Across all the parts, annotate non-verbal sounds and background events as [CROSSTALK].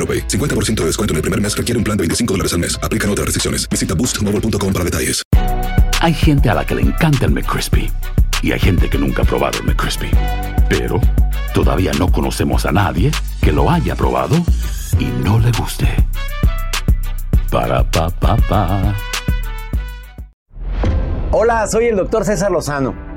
AroPay. 50% de descuento en el primer mes requiere un plan de 25 dólares al mes. Aplican otras restricciones. Visita boostmobile.com para detalles. Hay gente a la que le encanta el McCrispy y hay gente que nunca ha probado el McCrispy. Pero todavía no conocemos a nadie que lo haya probado y no le guste. Para pa pa pa. Hola, soy el doctor César Lozano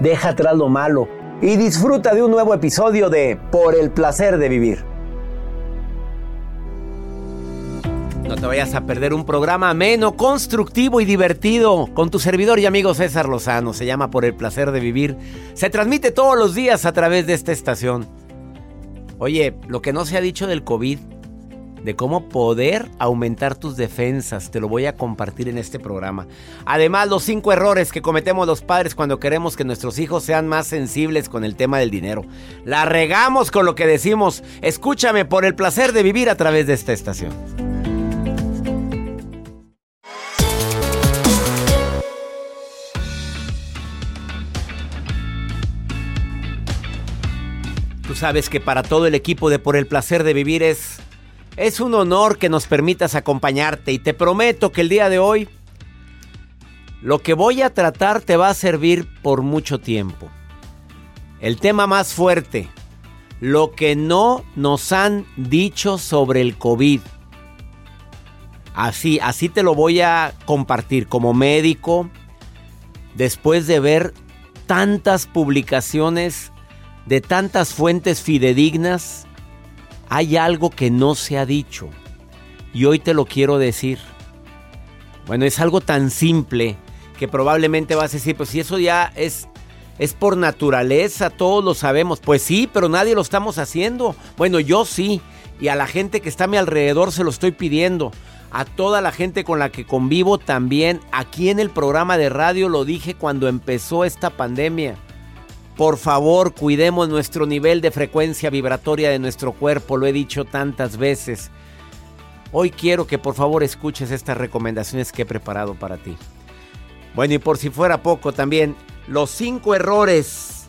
deja atrás lo malo y disfruta de un nuevo episodio de Por el placer de vivir. No te vayas a perder un programa ameno, constructivo y divertido con tu servidor y amigo César Lozano. Se llama Por el placer de vivir. Se transmite todos los días a través de esta estación. Oye, lo que no se ha dicho del COVID, de cómo poder aumentar tus defensas, te lo voy a compartir en este programa. Además, los cinco errores que cometemos los padres cuando queremos que nuestros hijos sean más sensibles con el tema del dinero. La regamos con lo que decimos. Escúchame por el placer de vivir a través de esta estación. Tú sabes que para todo el equipo de Por el placer de vivir es es un honor que nos permitas acompañarte y te prometo que el día de hoy lo que voy a tratar te va a servir por mucho tiempo. El tema más fuerte, lo que no nos han dicho sobre el COVID. Así, así te lo voy a compartir como médico después de ver tantas publicaciones de tantas fuentes fidedignas, hay algo que no se ha dicho. Y hoy te lo quiero decir. Bueno, es algo tan simple que probablemente vas a decir, pues si eso ya es, es por naturaleza, todos lo sabemos. Pues sí, pero nadie lo estamos haciendo. Bueno, yo sí. Y a la gente que está a mi alrededor se lo estoy pidiendo. A toda la gente con la que convivo también. Aquí en el programa de radio lo dije cuando empezó esta pandemia. Por favor, cuidemos nuestro nivel de frecuencia vibratoria de nuestro cuerpo, lo he dicho tantas veces. Hoy quiero que por favor escuches estas recomendaciones que he preparado para ti. Bueno, y por si fuera poco también, los cinco errores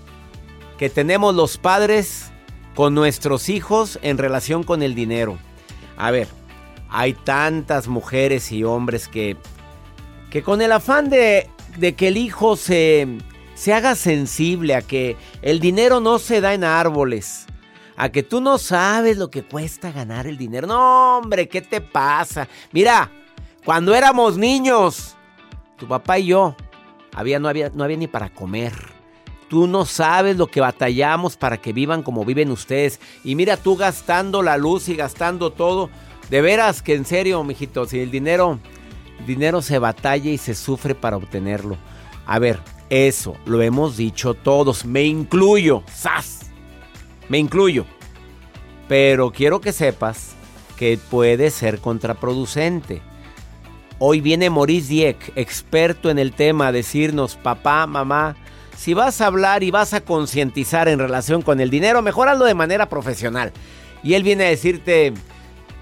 que tenemos los padres con nuestros hijos en relación con el dinero. A ver, hay tantas mujeres y hombres que, que con el afán de, de que el hijo se, se haga sensible a que el dinero no se da en árboles, a que tú no sabes lo que cuesta ganar el dinero. No, hombre, ¿qué te pasa? Mira, cuando éramos niños, tu papá y yo, había, no, había, no había ni para comer. Tú no sabes lo que batallamos para que vivan como viven ustedes. Y mira tú gastando la luz y gastando todo. De veras que en serio, mijito, si el dinero dinero se batalla y se sufre para obtenerlo. A ver, eso lo hemos dicho todos, me incluyo, ¡zas! Me incluyo. Pero quiero que sepas que puede ser contraproducente. Hoy viene Maurice Dieck, experto en el tema, a decirnos, papá, mamá, si vas a hablar y vas a concientizar en relación con el dinero, mejoralo de manera profesional. Y él viene a decirte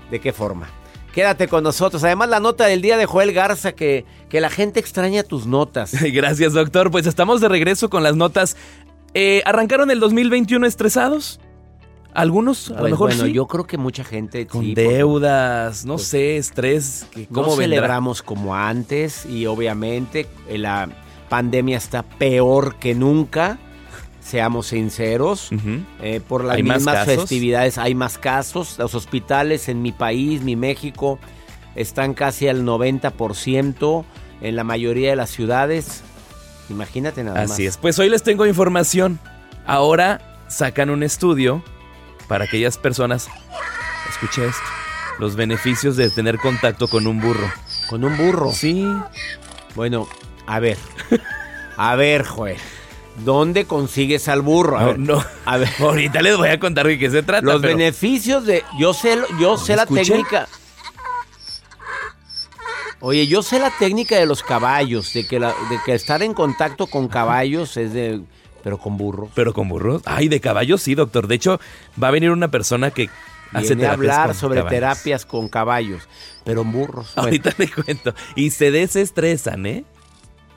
de qué forma. Quédate con nosotros. Además, la nota del día de Joel Garza, que, que la gente extraña tus notas. [LAUGHS] Gracias, doctor. Pues estamos de regreso con las notas. Eh, ¿Arrancaron el 2021 estresados? Algunos, a lo Pues mejor bueno, sí. yo creo que mucha gente Con sí, porque deudas, no pues, sé, estrés. que- ¿Cómo celebramos como antes y obviamente eh, la pandemia está peor que nunca. Seamos sinceros. Ujú. Eh, por las ¿Hay más mismas festividades hay más casos. Los hospitales en mi país, mi México, están casi al 90% en la mayoría de las ciudades. Imagínate nada más. Así es. Pues hoy les tengo información. Ahora sacan un estudio para aquellas personas. Escuche esto. Los beneficios de tener contacto con un burro. Con un burro. Sí. Bueno, a ver. A ver, Joel. ¿Dónde consigues al burro? A ver. no. A ver. [LAUGHS] Ahorita les voy a contar de qué se trata. Los pero- beneficios de. Yo sé, yo sé la técnica. Oye, yo sé la técnica de los caballos, de que, la- de que estar en contacto con caballos es de. Pero con burros. Pero con burros. Ay, de caballos sí, doctor. De hecho, va a venir una persona que hace Viene a hablar sobre caballos. terapias con caballos, pero burros. Bueno, Ahorita le cuento. Y se desestresan, ¿eh?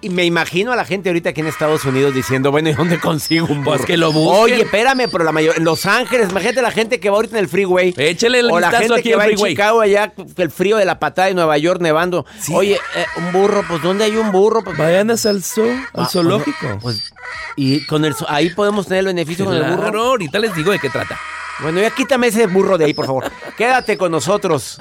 Y me imagino a la gente ahorita aquí en Estados Unidos diciendo, bueno, ¿y dónde consigo un burro? Pues que lo busquen. Oye, espérame, pero la mayor en Los Ángeles, imagínate la gente que va ahorita en el freeway. Échele el o la gente aquí que va en freeway. Chicago allá, el frío de la patada de Nueva York nevando. Sí. Oye, eh, un burro, pues ¿dónde hay un burro? Pues, Vayan al zoo, al Ah, zoológico. Pues, y con el ahí podemos tener el beneficio con el burro. Claro, ahorita les digo de qué trata. Bueno, ya quítame ese burro de ahí, por favor. [LAUGHS] Quédate con nosotros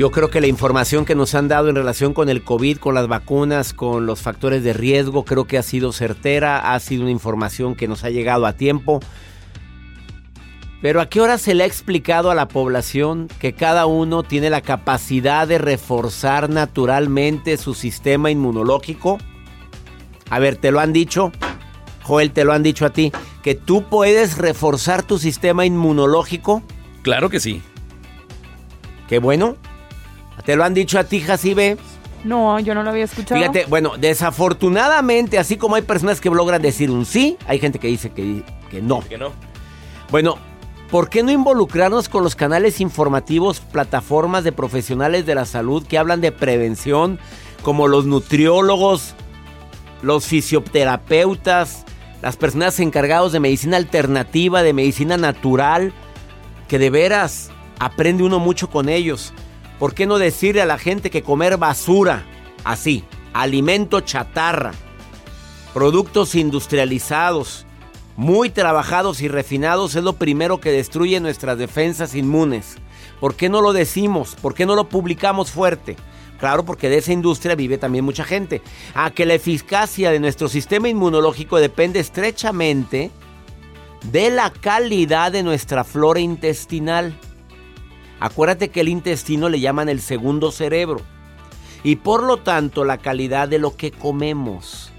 Yo creo que la información que nos han dado en relación con el COVID, con las vacunas, con los factores de riesgo, creo que ha sido certera, ha sido una información que nos ha llegado a tiempo. Pero ¿a qué hora se le ha explicado a la población que cada uno tiene la capacidad de reforzar naturalmente su sistema inmunológico? A ver, ¿te lo han dicho? Joel, ¿te lo han dicho a ti? ¿Que tú puedes reforzar tu sistema inmunológico? Claro que sí. Qué bueno. ¿Te lo han dicho a ti, Jacibe? No, yo no lo había escuchado. Fíjate, bueno, desafortunadamente, así como hay personas que logran decir un sí, hay gente que dice que, que no. Que no. Bueno, ¿por qué no involucrarnos con los canales informativos, plataformas de profesionales de la salud que hablan de prevención, como los nutriólogos, los fisioterapeutas, las personas encargadas de medicina alternativa, de medicina natural, que de veras aprende uno mucho con ellos. ¿Por qué no decirle a la gente que comer basura, así, alimento chatarra, productos industrializados, muy trabajados y refinados es lo primero que destruye nuestras defensas inmunes? ¿Por qué no lo decimos? ¿Por qué no lo publicamos fuerte? Claro, porque de esa industria vive también mucha gente. A que la eficacia de nuestro sistema inmunológico depende estrechamente de la calidad de nuestra flora intestinal. Acuérdate que el intestino le llaman el segundo cerebro. Y por lo tanto, la calidad de lo que comemos.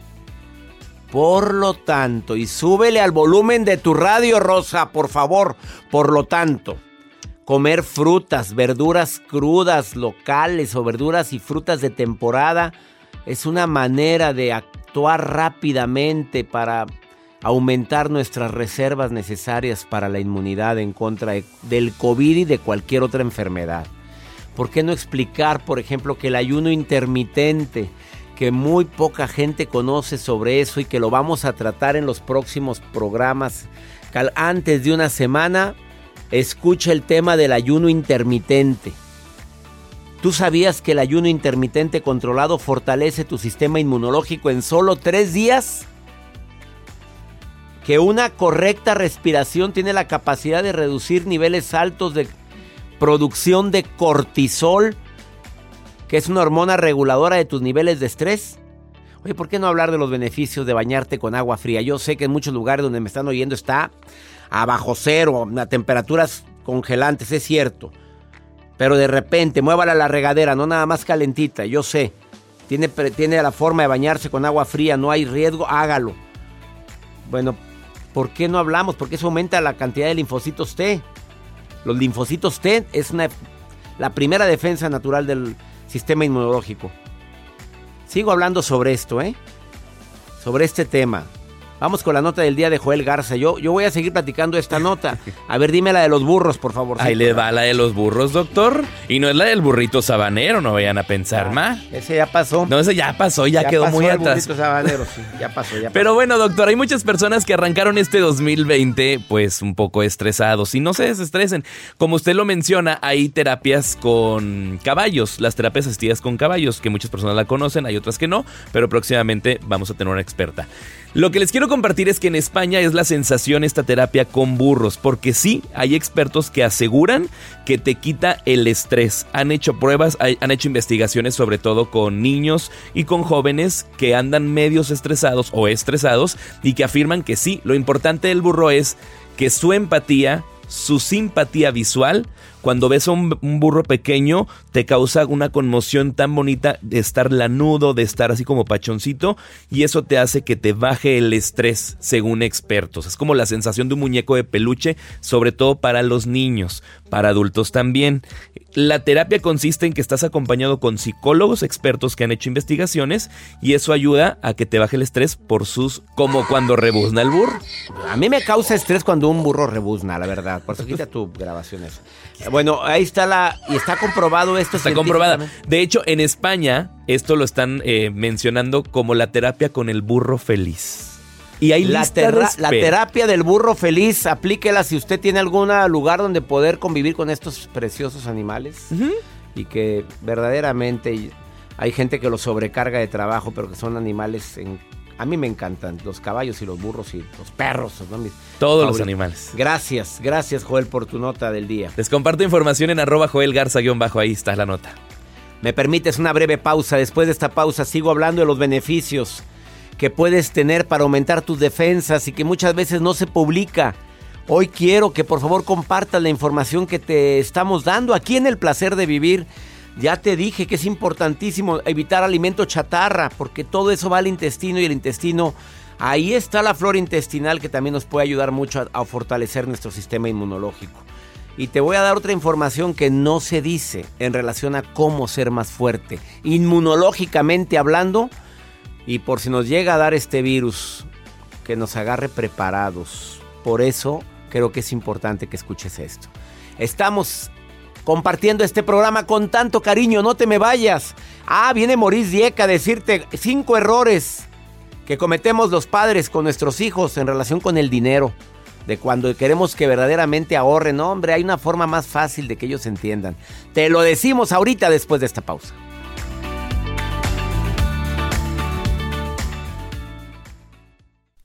Por lo tanto, y súbele al volumen de tu radio, Rosa, por favor. Por lo tanto. Comer frutas, verduras crudas, locales o verduras y frutas de temporada es una manera de actuar rápidamente para aumentar nuestras reservas necesarias para la inmunidad en contra del COVID y de cualquier otra enfermedad. ¿Por qué no explicar, por ejemplo, que el ayuno intermitente, que muy poca gente conoce sobre eso y que lo vamos a tratar en los próximos programas, antes de una semana escucha el tema del ayuno intermitente. ¿Tú sabías que el ayuno intermitente controlado fortalece tu sistema inmunológico en solo tres días? Que una correcta respiración tiene la capacidad de reducir niveles altos de producción de cortisol, que es una hormona reguladora de tus niveles de estrés. Oye, ¿por qué no hablar de los beneficios de bañarte con agua fría? Yo sé que en muchos lugares donde me están oyendo está a bajo cero, a temperaturas congelantes, es cierto. Pero de repente, muévala a la regadera, no nada más calentita, yo sé. Tiene, tiene la forma de bañarse con agua fría, no hay riesgo, hágalo. Bueno, ¿por qué no hablamos? Porque eso aumenta la cantidad de linfocitos T. Los linfocitos T es la primera defensa natural del sistema inmunológico. Sigo hablando sobre esto, ¿eh? Sobre este tema. Vamos con la nota del día de Joel Garza. Yo, yo voy a seguir platicando esta nota. A ver, dime la de los burros, por favor. Ahí le va la de los burros, doctor. Y no es la del burrito sabanero, no vayan a pensar ah, más. Ese ya pasó. No, ese ya pasó, ya, quedó muy el atrás. burrito sabanero, sí, ya pasó, ya [LAUGHS] pasó. Pero bueno, doctor, hay muchas personas que arrancaron este 2020 pues un poco estresados. Y no se desestresen. Como usted lo menciona, hay terapias con caballos, las terapias asistidas con caballos, que muchas personas la conocen, hay otras que no, pero próximamente vamos a tener una experta. Lo que les quiero compartir es que en España es la sensación esta terapia con burros, porque sí, hay expertos que aseguran que te quita el estrés. Han hecho pruebas, han hecho investigaciones sobre todo con niños y con jóvenes que andan medios estresados o estresados y que afirman que sí, lo importante del burro es que su empatía, su simpatía visual cuando ves a un, burro pequeño, te causa una conmoción tan bonita de estar lanudo, de estar así como pachoncito, y eso te hace que te baje el estrés, según expertos. Es como la sensación de un muñeco de peluche, sobre todo para los niños, para adultos también. La terapia consiste en que estás acompañado con psicólogos expertos que han hecho investigaciones y eso ayuda a que te baje el estrés por sus como cuando rebuzna el burro. A mí me causa estrés cuando un burro rebuzna, la verdad. Por eso quita tu grabación eso. Bueno, ahí está la. Y está comprobado esto. Está comprobada. De hecho, en España, esto lo están eh, mencionando como la terapia con el burro feliz. Y hay la, la terapia del burro feliz, aplíquela si usted tiene algún lugar donde poder convivir con estos preciosos animales. Y que verdaderamente hay gente que los sobrecarga de trabajo, pero que son animales en a mí me encantan los caballos y los burros y los perros. Todos los animales. Gracias, gracias Joel por tu nota del día. Les comparto información en arroba Joel Garza-bajo, ahí está la nota. Me permites una breve pausa. Después de esta pausa sigo hablando de los beneficios que puedes tener para aumentar tus defensas y que muchas veces no se publica. Hoy quiero que por favor compartas la información que te estamos dando aquí en el placer de vivir ya te dije que es importantísimo evitar alimento chatarra, porque todo eso va al intestino y el intestino, ahí está la flora intestinal que también nos puede ayudar mucho a, fortalecer nuestro sistema inmunológico. Y te voy a dar otra información que no se dice en relación a cómo ser más fuerte, inmunológicamente hablando, y por si nos llega a dar este virus, que nos agarre preparados. Por eso creo que es importante que escuches esto. Estamos compartiendo este programa con tanto cariño. No te me vayas. Ah, viene Maurice Dieca a decirte cinco errores que cometemos los padres con nuestros hijos en relación con el dinero. De cuando queremos que verdaderamente ahorren. No, hombre, hay una forma más fácil de que ellos entiendan. Te lo decimos ahorita después de esta pausa.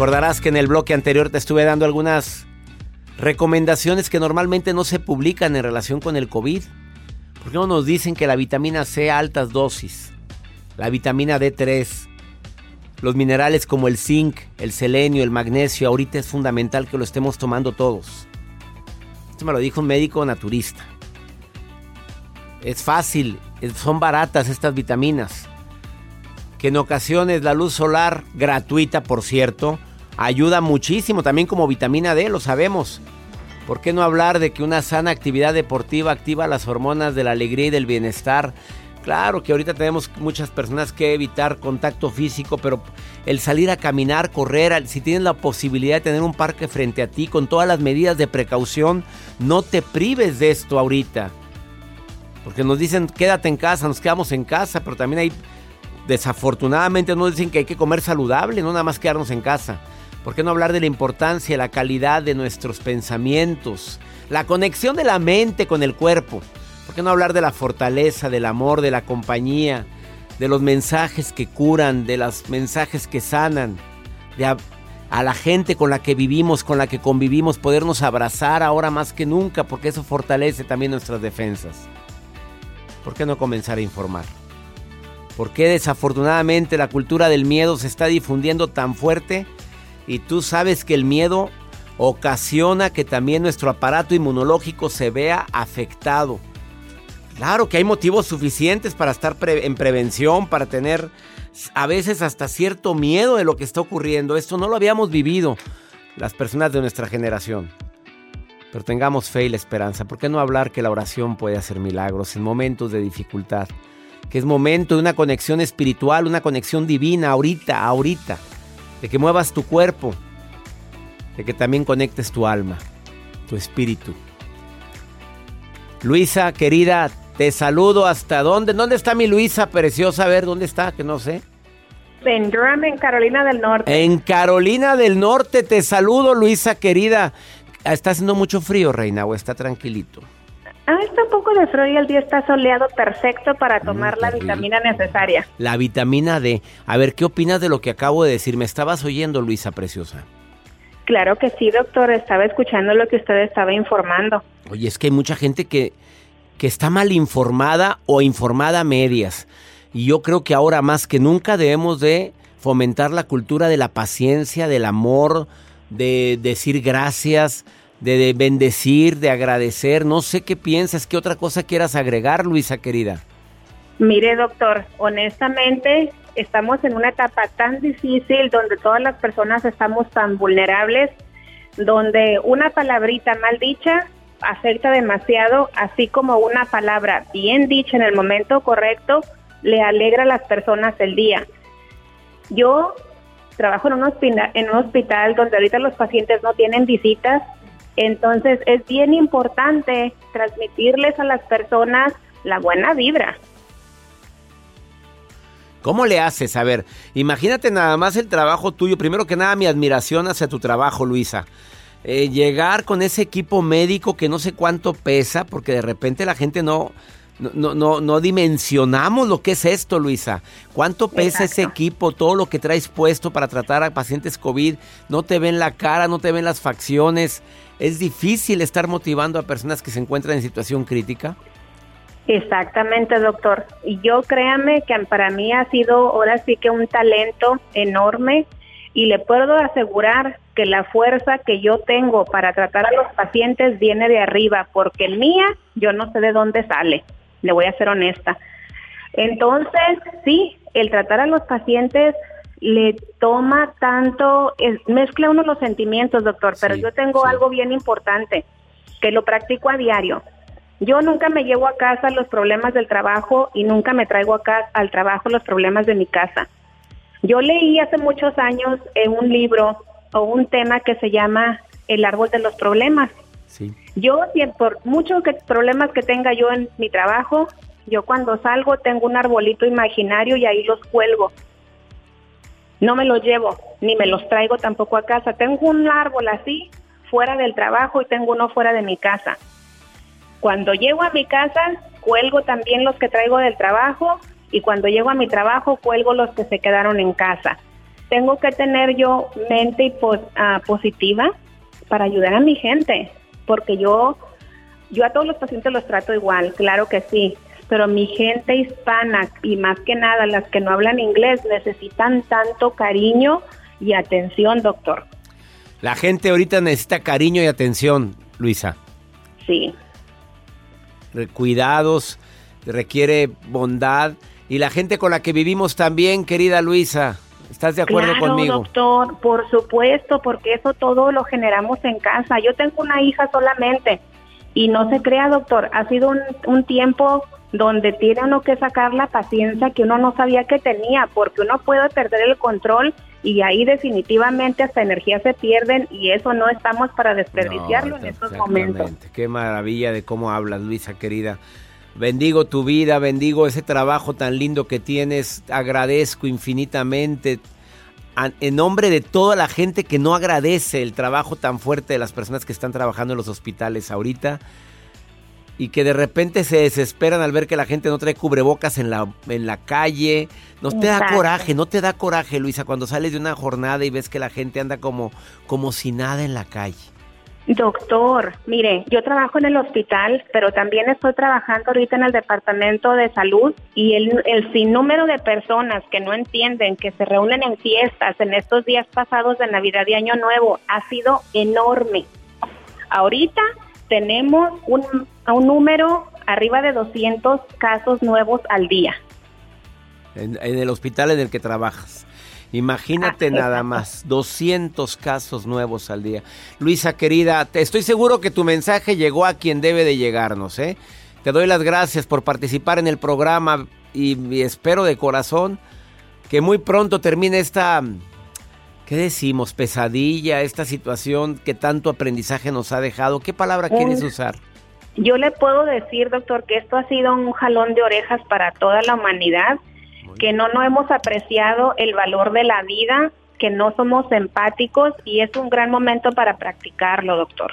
Recordarás que en el bloque anterior te estuve dando algunas recomendaciones que normalmente no se publican en relación con el COVID. ¿Por qué no nos dicen que la vitamina C a altas dosis, la vitamina D3, los minerales como el zinc, el selenio, el magnesio, ahorita es fundamental que lo estemos tomando todos? Esto me lo dijo un médico naturista. Es fácil, son baratas estas vitaminas que en ocasiones la luz solar, gratuita por cierto, ayuda muchísimo, también como vitamina D, lo sabemos. ¿Por qué no hablar de que una sana actividad deportiva activa las hormonas de la alegría y del bienestar? Claro que ahorita tenemos muchas personas que evitar contacto físico, pero el salir a caminar, correr, si tienes la posibilidad de tener un parque frente a ti con todas las medidas de precaución, no te prives de esto ahorita. Porque nos dicen quédate en casa, nos quedamos en casa, pero también hay Desafortunadamente nos dicen que hay que comer saludable, no nada más quedarnos en casa. ¿Por qué no hablar de la importancia, la calidad de nuestros pensamientos, la conexión de la mente con el cuerpo? ¿Por qué no hablar de la fortaleza, del amor, de la compañía, de los mensajes que curan, de los mensajes que sanan, de a la gente con la que vivimos, con la que convivimos, podernos abrazar ahora más que nunca, porque eso fortalece también nuestras defensas? ¿Por qué no comenzar a informar? ¿Por qué desafortunadamente la cultura del miedo se está difundiendo tan fuerte? Y tú sabes que el miedo ocasiona que también nuestro aparato inmunológico se vea afectado. Claro que hay motivos suficientes para estar en prevención, para tener a veces hasta cierto miedo de lo que está ocurriendo. Esto no lo habíamos vivido las personas de nuestra generación. Pero tengamos fe y la esperanza. ¿Por qué no hablar que la oración puede hacer milagros en momentos de dificultad? que es momento de una conexión espiritual, una conexión divina, ahorita, ahorita, de que muevas tu cuerpo, de que también conectes tu alma, tu espíritu. Luisa, querida, te saludo hasta dónde. ¿Dónde está mi Luisa preciosa? A ver, ¿dónde está? Que no sé. En Durham, en Carolina del Norte. En Carolina del Norte, te saludo, Luisa, querida. ¿Está haciendo mucho frío, reina, o está tranquilito? Ah, está un poco de frío y el día está soleado perfecto para tomar la vitamina necesaria. La vitamina D. A ver, ¿qué opinas de lo que acabo de decir? ¿Me estabas oyendo, Luisa Preciosa? Claro que sí, doctor. Estaba escuchando lo que usted estaba informando. Oye, es que hay mucha gente que, que está mal informada o informada a medias. Y yo creo que ahora más que nunca debemos de fomentar la cultura de la paciencia, del amor, de decir gracias, de, de bendecir, de agradecer. No sé qué piensas, qué otra cosa quieras agregar, Luisa querida. Mire, doctor, honestamente estamos en una etapa tan difícil donde todas las personas estamos tan vulnerables, donde una palabrita mal dicha afecta demasiado, así como una palabra bien dicha en el momento correcto le alegra a las personas el día. Yo trabajo en un hospital, en un hospital donde ahorita los pacientes no tienen visitas, entonces es bien importante transmitirles a las personas la buena vibra. ¿Cómo le haces? A ver, imagínate nada más el trabajo tuyo. Primero que nada, mi admiración hacia tu trabajo, Luisa. Eh, llegar con ese equipo médico que no sé cuánto pesa, porque de repente la gente no, no, no, no dimensionamos lo que es esto, Luisa. ¿Cuánto pesa ese equipo? Todo lo que traes puesto para tratar a pacientes COVID. No te ven la cara, no te ven las facciones. Es difícil estar motivando a personas que se encuentran en situación crítica. Exactamente, doctor. Y yo créame que para mí ha sido ahora sí que un talento enorme y le puedo asegurar que la fuerza que yo tengo para tratar a los pacientes viene de arriba, porque el mía yo no sé de dónde sale, le voy a ser honesta. Entonces, sí, el tratar a los pacientes le toma tanto, mezcla uno los sentimientos, doctor, pero yo tengo algo bien importante, que lo practico a diario. Yo nunca me llevo a casa los problemas del trabajo y nunca me traigo acá al trabajo los problemas de mi casa. Yo leí hace muchos años en un libro o un tema que se llama El árbol de los problemas. Yo, por muchos que, problemas que tenga yo en mi trabajo, yo cuando salgo tengo un arbolito imaginario y ahí los cuelgo. No me los llevo, ni me los traigo tampoco a casa. Tengo un árbol así fuera del trabajo y tengo uno fuera de mi casa. Cuando llego a mi casa, cuelgo también los que traigo del trabajo y cuando llego a mi trabajo, cuelgo los que se quedaron en casa. Tengo que tener yo mente ah, positiva para ayudar a mi gente, porque yo, yo a todos los pacientes los trato igual, claro que sí, pero mi gente hispana y más que nada las que no hablan inglés necesitan tanto cariño y atención, doctor. La gente ahorita necesita cariño y atención, Luisa. Sí cuidados, requiere bondad. Y la gente con la que vivimos también, querida Luisa. ¿Estás de acuerdo claro, conmigo? doctor, por supuesto, porque eso todo lo generamos en casa. Yo tengo una hija solamente y no se crea, doctor, ha sido un, un tiempo donde tiene uno que sacar la paciencia que uno no sabía que tenía, porque uno puede perder el control y ahí definitivamente hasta energías se pierden y eso no estamos para desperdiciarlo en estos momentos. Qué maravilla de cómo hablas, Luisa querida. Bendigo tu vida, bendigo ese trabajo tan lindo que tienes, agradezco infinitamente en nombre de toda la gente que no agradece el trabajo tan fuerte de las personas que están trabajando en los hospitales ahorita y que de repente se desesperan al ver que la gente no trae cubrebocas en la, en la calle. No te da coraje, no te da coraje, Luisa, cuando sales de una jornada y ves que la gente anda como, como si nada en la calle. Doctor, mire, yo trabajo en el hospital, pero también estoy trabajando ahorita en el departamento de salud y el, el sinnúmero de personas que no entienden, que se reúnen en fiestas en estos días pasados de Navidad y Año Nuevo ha sido enorme. Ahorita tenemos un, un número arriba de 200 casos nuevos al día. En, el hospital en el que trabajas. Imagínate nada más, 200 casos nuevos al día. Luisa querida, te estoy seguro que tu mensaje llegó a quien debe de llegarnos, ¿eh? Te doy las gracias por participar en el programa y espero de corazón que muy pronto termine esta ¿Qué decimos? Pesadilla, esta situación que tanto aprendizaje nos ha dejado. ¿Qué palabra quieres usar? Yo le puedo decir, doctor, que esto ha sido un jalón de orejas para toda la humanidad, que no, no hemos apreciado el valor de la vida, que no somos empáticos y es un gran momento para practicar,lo doctor.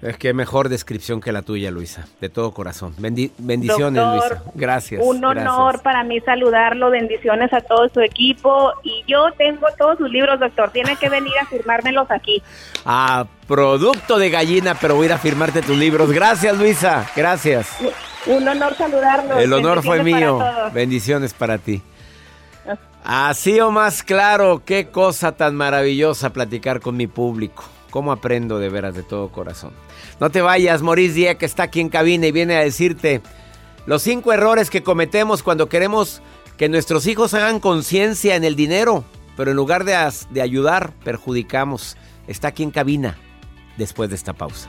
Es que mejor descripción que la tuya, Luisa, de todo corazón. bendiciones, Luisa. Gracias. Un honor para mí saludarlo. Bendiciones a todo su equipo. Y yo tengo todos sus libros, doctor. Tiene que venir a firmármelos aquí. [LAUGHS] Ah, producto de gallina, pero voy a ir a firmarte tus libros. Gracias, Luisa. Gracias. Un honor saludarlo. El honor fue mío. Bendiciones para ti. Así o más claro, qué cosa tan maravillosa platicar con mi público. Cómo aprendo de veras de todo corazón. No te vayas, Maurice Dieck está aquí en cabina y viene a decirte los cinco errores que cometemos cuando queremos que nuestros hijos hagan conciencia en el dinero, pero en lugar de, de ayudar, perjudicamos. Está aquí en cabina después de esta pausa.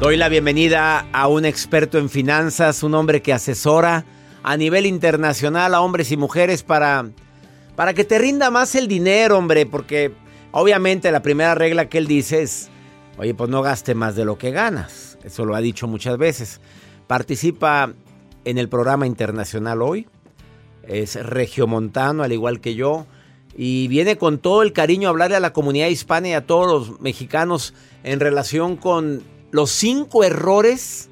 Doy la bienvenida a un experto en finanzas, un hombre que asesora a nivel internacional a hombres y mujeres para, para que te rinda más el dinero, hombre, porque obviamente la primera regla que él dice es, oye, pues no gaste más de lo que ganas. Eso lo ha dicho muchas veces. Participa en el programa internacional hoy, es regiomontano, al igual que yo, y viene con todo el cariño a hablarle a la comunidad hispana y a todos los mexicanos en relación con los cinco errores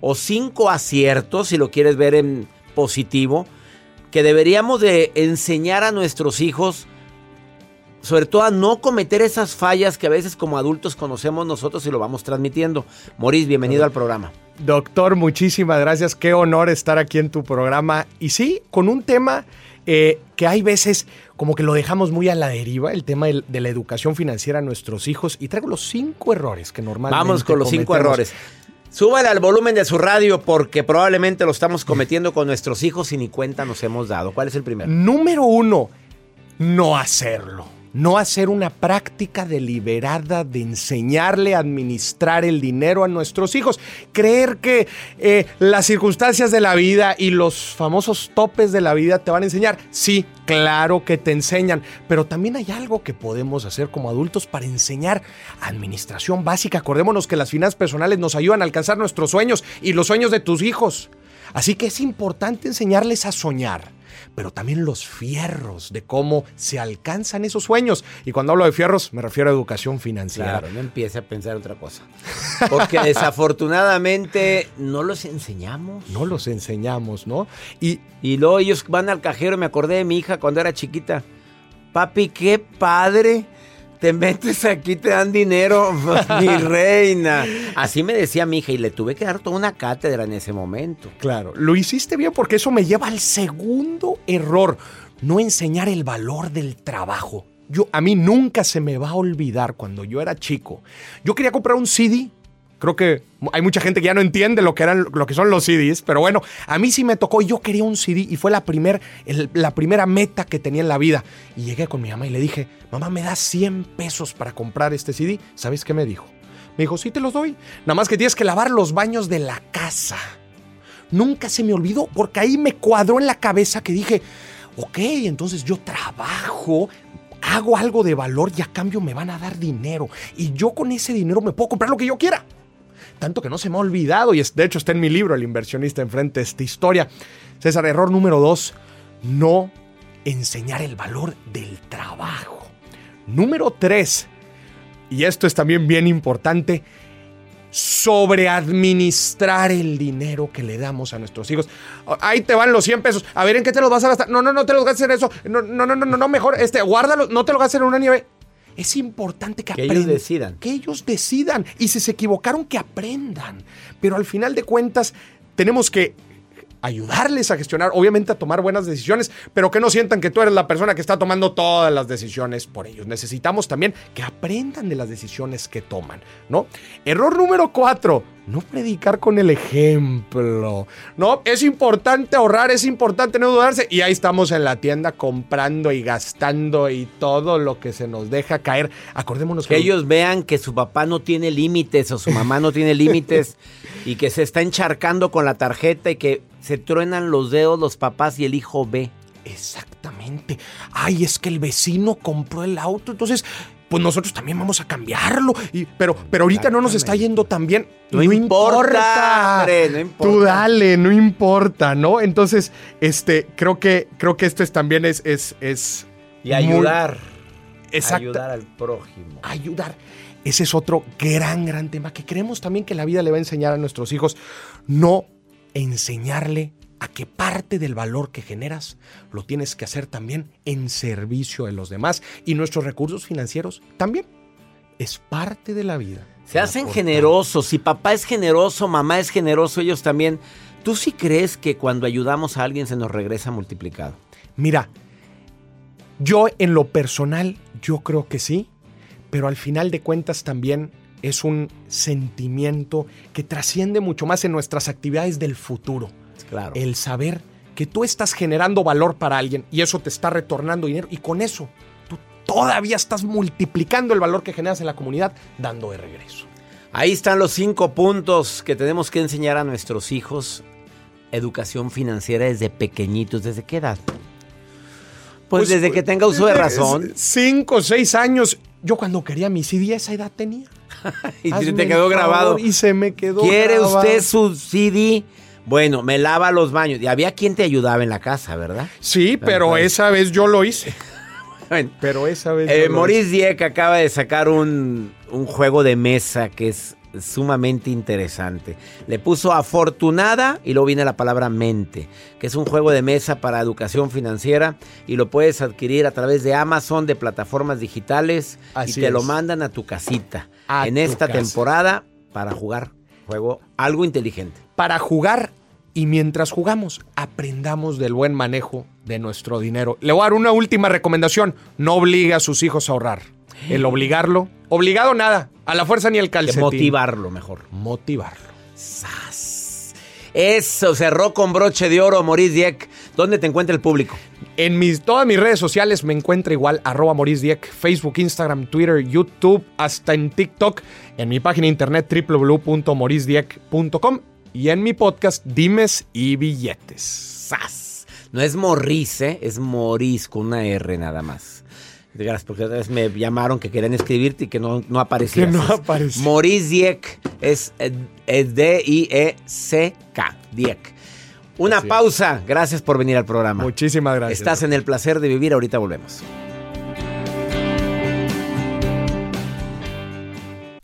o cinco aciertos, si lo quieres ver en positivo, que deberíamos de enseñar a nuestros hijos, sobre todo a no cometer esas fallas que a veces como adultos conocemos nosotros y lo vamos transmitiendo. Moris, bienvenido al programa. Doctor, muchísimas gracias. Qué honor estar aquí en tu programa. Y sí, con un tema eh, que hay veces como que lo dejamos muy a la deriva, el tema de, de la educación financiera a nuestros hijos. Y traigo los cinco errores que normalmente Vamos con los cinco errores. Súbale al volumen de su radio porque probablemente lo estamos cometiendo con nuestros hijos y ni cuenta nos hemos dado. ¿Cuál es el primero? Número uno, no hacerlo. No hacer una práctica deliberada de enseñarle a administrar el dinero a nuestros hijos. Creer que eh, las circunstancias de la vida y los famosos topes de la vida te van a enseñar. Sí, claro que te enseñan. Pero también hay algo que podemos hacer como adultos para enseñar administración básica. Acordémonos que las finanzas personales nos ayudan a alcanzar nuestros sueños y los sueños de tus hijos. Así que es importante enseñarles a soñar, pero también los fierros de cómo se alcanzan esos sueños. Y cuando hablo de fierros, me refiero a educación financiera. Claro, no empiece a pensar otra cosa. Porque [LAUGHS] desafortunadamente no los enseñamos. No los enseñamos, ¿no? Y, Y luego ellos van al cajero, me acordé de mi hija cuando era chiquita. Papi, qué padre. Te metes aquí, te dan dinero, [LAUGHS] mi [LAUGHS] reina. Así me decía mi hija y le tuve que dar toda una cátedra en ese momento. claro, lo hiciste bien porque eso me lleva al segundo error, no enseñar el valor del trabajo. Yo, a mí nunca se me va a olvidar cuando yo era chico. Yo quería comprar un CD. Creo que hay mucha gente que ya no entiende lo que, eran, lo que son los CDs, pero bueno, a mí sí me tocó yo quería un CD y fue la, primer, la primera meta que tenía en la vida. Y llegué con mi mamá y le dije, mamá, ¿me das 100 pesos para comprar este CD? ¿Sabes qué me dijo? Me dijo, sí te los doy. Nada más que tienes que lavar los baños de la casa. Nunca se me olvidó porque ahí me cuadró en la cabeza que dije, ok, entonces yo trabajo hago algo de valor y a cambio me van a dar dinero. Y yo con ese dinero me puedo comprar lo que yo quiera. Tanto que no se me ha olvidado, y de hecho está en mi libro, El inversionista enfrente de esta historia. César, error número dos, no enseñar el valor del trabajo. Número tres, y esto es también bien importante, sobreadministrar el dinero que le damos a nuestros hijos. Ahí te van los 100 pesos. A ver, ¿en qué te los vas a gastar? No, no, no te los gastes en eso. No, no, no, no, no, mejor, este, guárdalo, no te lo gastes en una nieve. Es importante que, que ellos decidan. Que ellos decidan. Y si se equivocaron, que aprendan. Pero al final de cuentas, tenemos que ayudarles a gestionar, obviamente a tomar buenas decisiones, pero que no sientan que tú eres la persona que está tomando todas las decisiones por ellos. Necesitamos también que aprendan de las decisiones que toman, ¿no? Error número cuatro, no predicar con el ejemplo. No, es importante ahorrar, es importante no dudarse. Y ahí estamos en la tienda comprando y gastando y todo lo que se nos deja caer. Acordémonos que, que ellos vean que su papá no tiene límites o su mamá no tiene límites [LAUGHS] y que se está encharcando con la tarjeta y que se truenan los dedos los papás y el hijo ve. Exactamente. Ay, es que el vecino compró el auto, entonces pues nosotros también vamos a cambiarlo. Y, pero, pero ahorita no nos está yendo tan bien. No, importa, no importa. Tú dale, no importa, ¿no? Entonces, este, creo que, creo que esto es, también es, es, es y ayudar. Exacto. Ayudar al prójimo. Ayudar. Ese es otro gran, gran tema que creemos también que la vida le va a enseñar a nuestros hijos. No enseñarle a que parte del valor que generas lo tienes que hacer también en servicio de los demás y nuestros recursos financieros también. Es parte de la vida. Se hacen generosos. Si papá es generoso, mamá es generoso, ellos también. ¿Tú sí crees que cuando ayudamos a alguien se nos regresa multiplicado? Mira, yo en lo personal, yo creo que sí, pero al final de cuentas también es un sentimiento que trasciende mucho más en nuestras actividades del futuro. Claro. El saber que tú estás generando valor para alguien y eso te está retornando dinero y con eso tú todavía estás multiplicando el valor que generas en la comunidad dando de regreso. Ahí están los cinco puntos que tenemos que enseñar a nuestros hijos. Educación financiera desde pequeñitos. ¿Desde qué edad? Pues, desde que tenga uso de razón. Cinco o seis años. Yo cuando quería mi CD, esa edad tenía. [LAUGHS] y se te quedó grabado. Y se me quedó ¿Quiere grabado. usted su CD? Bueno, me lava los baños. Y había quien te ayudaba en la casa, ¿verdad? Sí, pero esa vez yo lo hice. [LAUGHS] Bueno, Pero esa vez. eh, yo lo Maurice Dieck acaba de sacar un, un juego de mesa que es sumamente interesante. Le puso afortunada y luego viene la palabra mente, que es un juego de mesa para educación financiera y lo puedes adquirir a través de Amazon, de plataformas digitales Así y te lo mandan a tu casita A en tu esta casa. temporada para jugar juego algo inteligente. para jugar y mientras jugamos aprendamos del buen manejo de nuestro dinero. Le voy a dar una última recomendación. No obligue a sus hijos a ahorrar. El obligarlo, obligado nada, a la fuerza ni el calcetín. motivarlo mejor. Motivarlo. ¡Sas! Eso, cerró con broche de oro, Maurice Dieck. ¿Dónde te encuentra el público? En mis, todas mis redes sociales me encuentra igual, arroba Maurice Dieck, Facebook, Instagram, Twitter, YouTube, hasta en TikTok, en mi página de internet www.mauricedieck.com y en mi podcast Dimes y Billetes. ¡Sas! No es Morris, ¿eh? Es Moris con una R nada más. Gracias, porque otra vez me llamaron que querían escribirte y que no, no aparecía. Que no aparecía. Maurice Dieck es, eh, es D-I-E-C-K. Dieck. Una Así es. pausa. Gracias por venir al programa. Muchísimas gracias. Estás en el placer de vivir. Ahorita volvemos.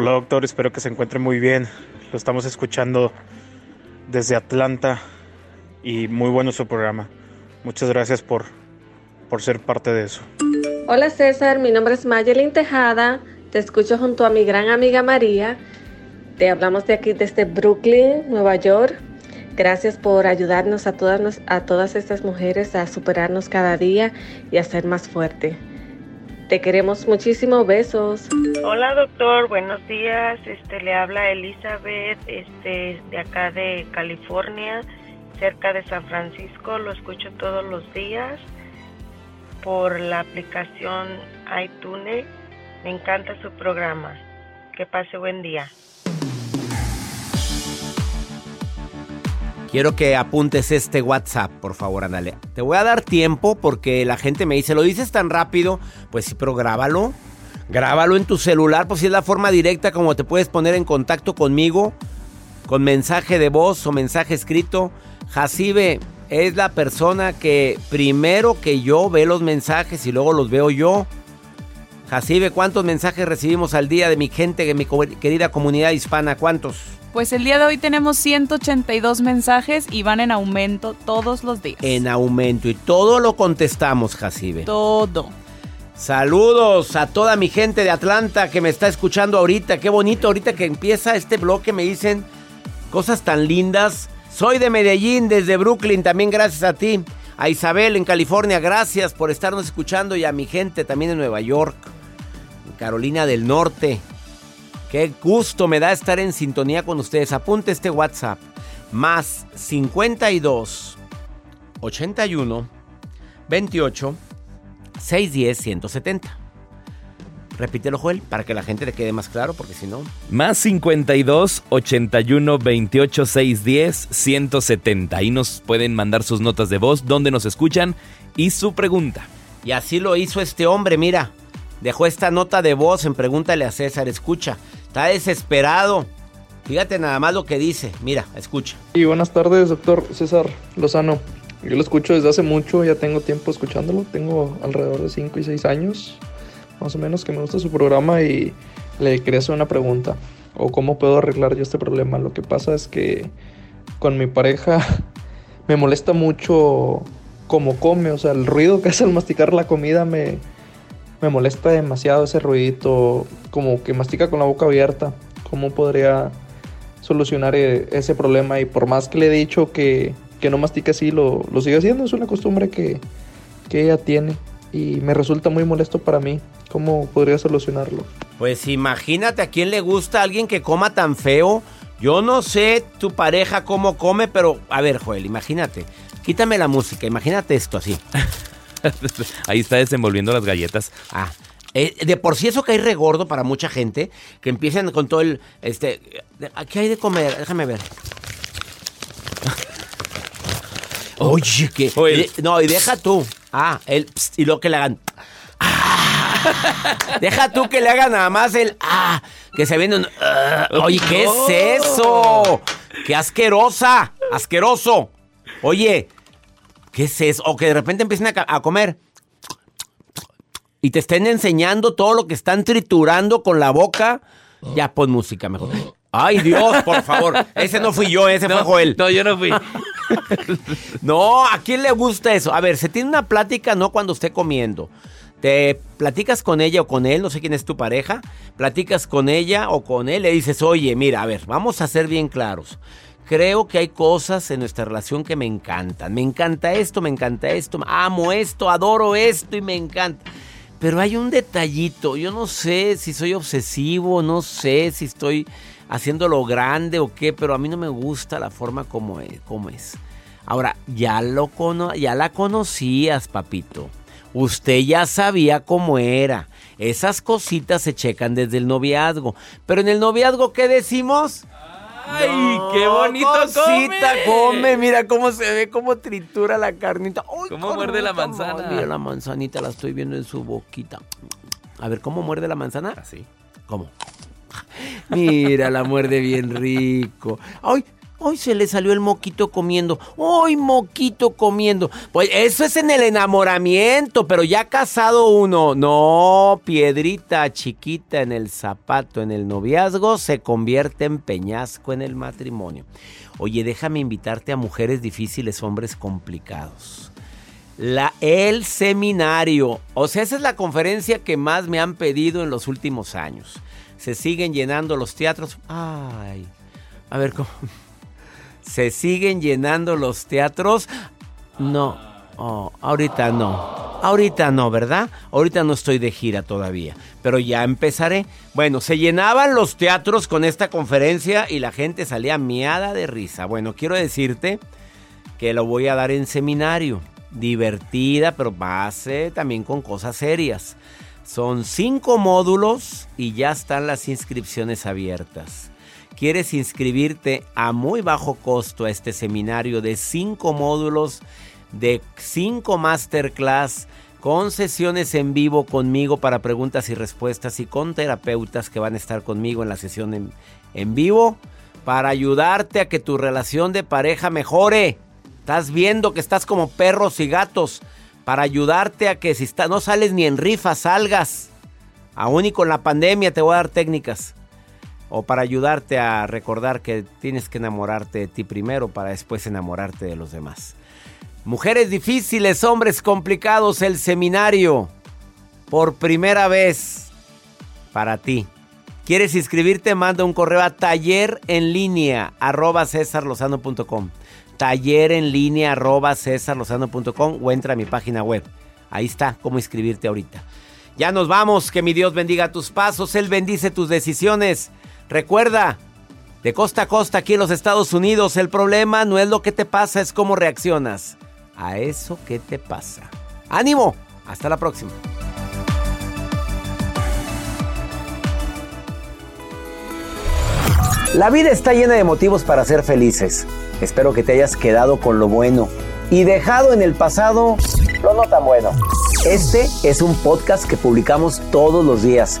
Hola doctor, espero que se encuentre muy bien. Lo estamos escuchando desde Atlanta y muy bueno su programa. Muchas gracias por, por ser parte de eso. Hola César, mi nombre es Mayelin Tejada. Te escucho junto a mi gran amiga María. Te hablamos de aquí desde Brooklyn, Nueva York. Gracias por ayudarnos a todas, a todas estas mujeres a superarnos cada día y a ser más fuerte. Te queremos muchísimo. Besos. Hola doctor, buenos días. Este le habla Elizabeth, este de acá de California, cerca de San Francisco. Lo escucho todos los días por la aplicación iTunes. Me encanta su programa. Que pase buen día. Quiero que apuntes este WhatsApp, por favor, ándale. Te voy a dar tiempo porque la gente me dice, ¿lo dices tan rápido? Pues sí, pero grábalo. Grábalo en tu celular, pues si es la forma directa como te puedes poner en contacto conmigo, con mensaje de voz o mensaje escrito. Jacibe es la persona que primero que yo ve los mensajes y luego los veo yo. Jacibe, ¿cuántos mensajes recibimos al día de mi gente, de mi querida comunidad hispana? ¿Cuántos? Pues el día de hoy tenemos 182 mensajes y van en aumento todos los días. En aumento y todo lo contestamos, Jacibe. Todo. Saludos a toda mi gente de Atlanta que me está escuchando ahorita. Qué bonito ahorita que empieza este bloque me dicen cosas tan lindas. Soy de Medellín, desde Brooklyn, también gracias a ti. A Isabel en California, gracias por estarnos escuchando y a mi gente también en Nueva York, en Carolina del Norte. Qué gusto me da estar en sintonía con ustedes. Apunte este WhatsApp. Más 52 81 28 610 170. Repítelo, Joel, para que la gente le quede más claro, porque si no. Más 52 81 28 610 170. Ahí nos pueden mandar sus notas de voz, donde nos escuchan y su pregunta. Y así lo hizo este hombre, mira. Dejó esta nota de voz en Pregúntale a César. Escucha, está desesperado. Fíjate nada más lo que dice. Mira, escucha. Y buenas tardes, doctor César Lozano. Yo lo escucho desde hace mucho, ya tengo tiempo escuchándolo. Tengo alrededor de 5 y 6 años, más o menos, que me gusta su programa y le quería hacer una pregunta. O cómo puedo arreglar yo este problema. Lo que pasa es que con mi pareja [LAUGHS] me molesta mucho cómo come, o sea, el ruido que hace al masticar la comida me, me molesta demasiado ese ruidito, como que mastica con la boca abierta. ¿Cómo podría solucionar eh, ese problema? Y por más que le he dicho que, que no mastique así, lo, lo sigue haciendo. Es una costumbre que, que ella tiene y me resulta muy molesto para mí. ¿Cómo podría solucionarlo? Pues imagínate a quién le gusta a alguien que coma tan feo. Yo no sé tu pareja cómo come, pero a ver, Joel, imagínate. Quítame la música, imagínate esto así. [LAUGHS] [LAUGHS] Ahí está desenvolviendo las galletas. Ah, eh, de por sí eso que hay regordo para mucha gente, que empiezan con todo el, este, ¿qué hay de comer? Déjame ver. [LAUGHS] Oye, que, Oye. y- no, y deja tú. Ah, el, pst, y lo que le hagan. Ah. [LAUGHS] deja tú que le hagan nada más el, ah, que se vienen, ah. oye, ¿qué No. es eso? ¡Qué asquerosa! ¡Asqueroso! Oye, ¿qué es eso? O que de repente empiecen a, comer y te estén enseñando todo lo que están triturando con la boca, ya pon música mejor. Ay, Dios, por favor. Ese no fui yo, ese fue Joel. No, yo no fui. [LAUGHS] No, ¿a quién le gusta eso? A ver, se tiene una plática no cuando esté comiendo. Te platicas con ella o con él, no sé quién es tu pareja, platicas con ella o con él, le dices, oye, mira, a ver, vamos a ser bien claros. Creo que hay cosas en nuestra relación que me encantan. Me encanta esto, me encanta esto, amo esto, adoro esto y me encanta. Pero hay un detallito, yo no sé si soy obsesivo, no sé si estoy haciéndolo grande o qué, pero a mí no me gusta la forma como es. Como es. Ahora, ya, lo cono ya la conocías, papito. Usted ya sabía cómo era. Esas cositas se checan desde el noviazgo. Pero en el noviazgo, ¿qué decimos? ¡Ay, qué bonito cosita come! Mira cómo se ve, cómo tritura la carnita. ¿Cómo muerde la manzana? Mira la manzanita, la estoy viendo en su boquita. A ver, ¿cómo muerde la manzana? Así. ¿Cómo? Mira, la muerde bien rico. ¡Ay! Hoy se le salió el moquito comiendo. ¡Ay, moquito comiendo! Pues eso es en el enamoramiento, pero ya casado uno. No, piedrita chiquita en el zapato, en el noviazgo, se convierte en peñasco en el matrimonio. Oye, déjame invitarte a mujeres difíciles, hombres complicados. La, el seminario. O sea, esa es la conferencia que más me han pedido en los últimos años. Se siguen llenando los teatros. Ay, a ver cómo se siguen llenando los teatros. No, oh, ahorita no. Ahorita no, ¿verdad? Ahorita no estoy de gira todavía, pero ya empezaré. Bueno, se llenaban los teatros con esta conferencia y la gente salía miada de risa. Bueno, quiero decirte que lo voy a dar en seminario. Divertida, pero base también con cosas serias. Son cinco módulos y ya están las inscripciones abiertas. ¿Quieres inscribirte a muy bajo costo a este seminario de cinco módulos, de cinco masterclass, con sesiones en vivo conmigo para preguntas y respuestas y con terapeutas que van a estar conmigo en la sesión en, en vivo para ayudarte a que tu relación de pareja mejore? Estás viendo que estás como perros y gatos para ayudarte a que si está, no sales ni en rifa, salgas. Aún y con la pandemia te voy a dar técnicas o para ayudarte a recordar que tienes que enamorarte de ti primero para después enamorarte de los demás. Mujeres difíciles, hombres complicados, el seminario por primera vez para ti. ¿Quieres inscribirte? Manda un correo a taller en línea arroba cesarlozano.com. Taller en línea arroba cesarlozano.com o entra a mi página web. Ahí está cómo inscribirte ahorita. Ya nos vamos, que mi Dios bendiga tus pasos, Él bendice tus decisiones. Recuerda, de costa a costa aquí en los Estados Unidos, el problema no es lo que te pasa, es cómo reaccionas a eso que te pasa. ¡Ánimo! Hasta la próxima. La vida está llena de motivos para ser felices. Espero que te hayas quedado con lo bueno y dejado en el pasado lo no tan bueno. Este es un podcast que publicamos todos los días,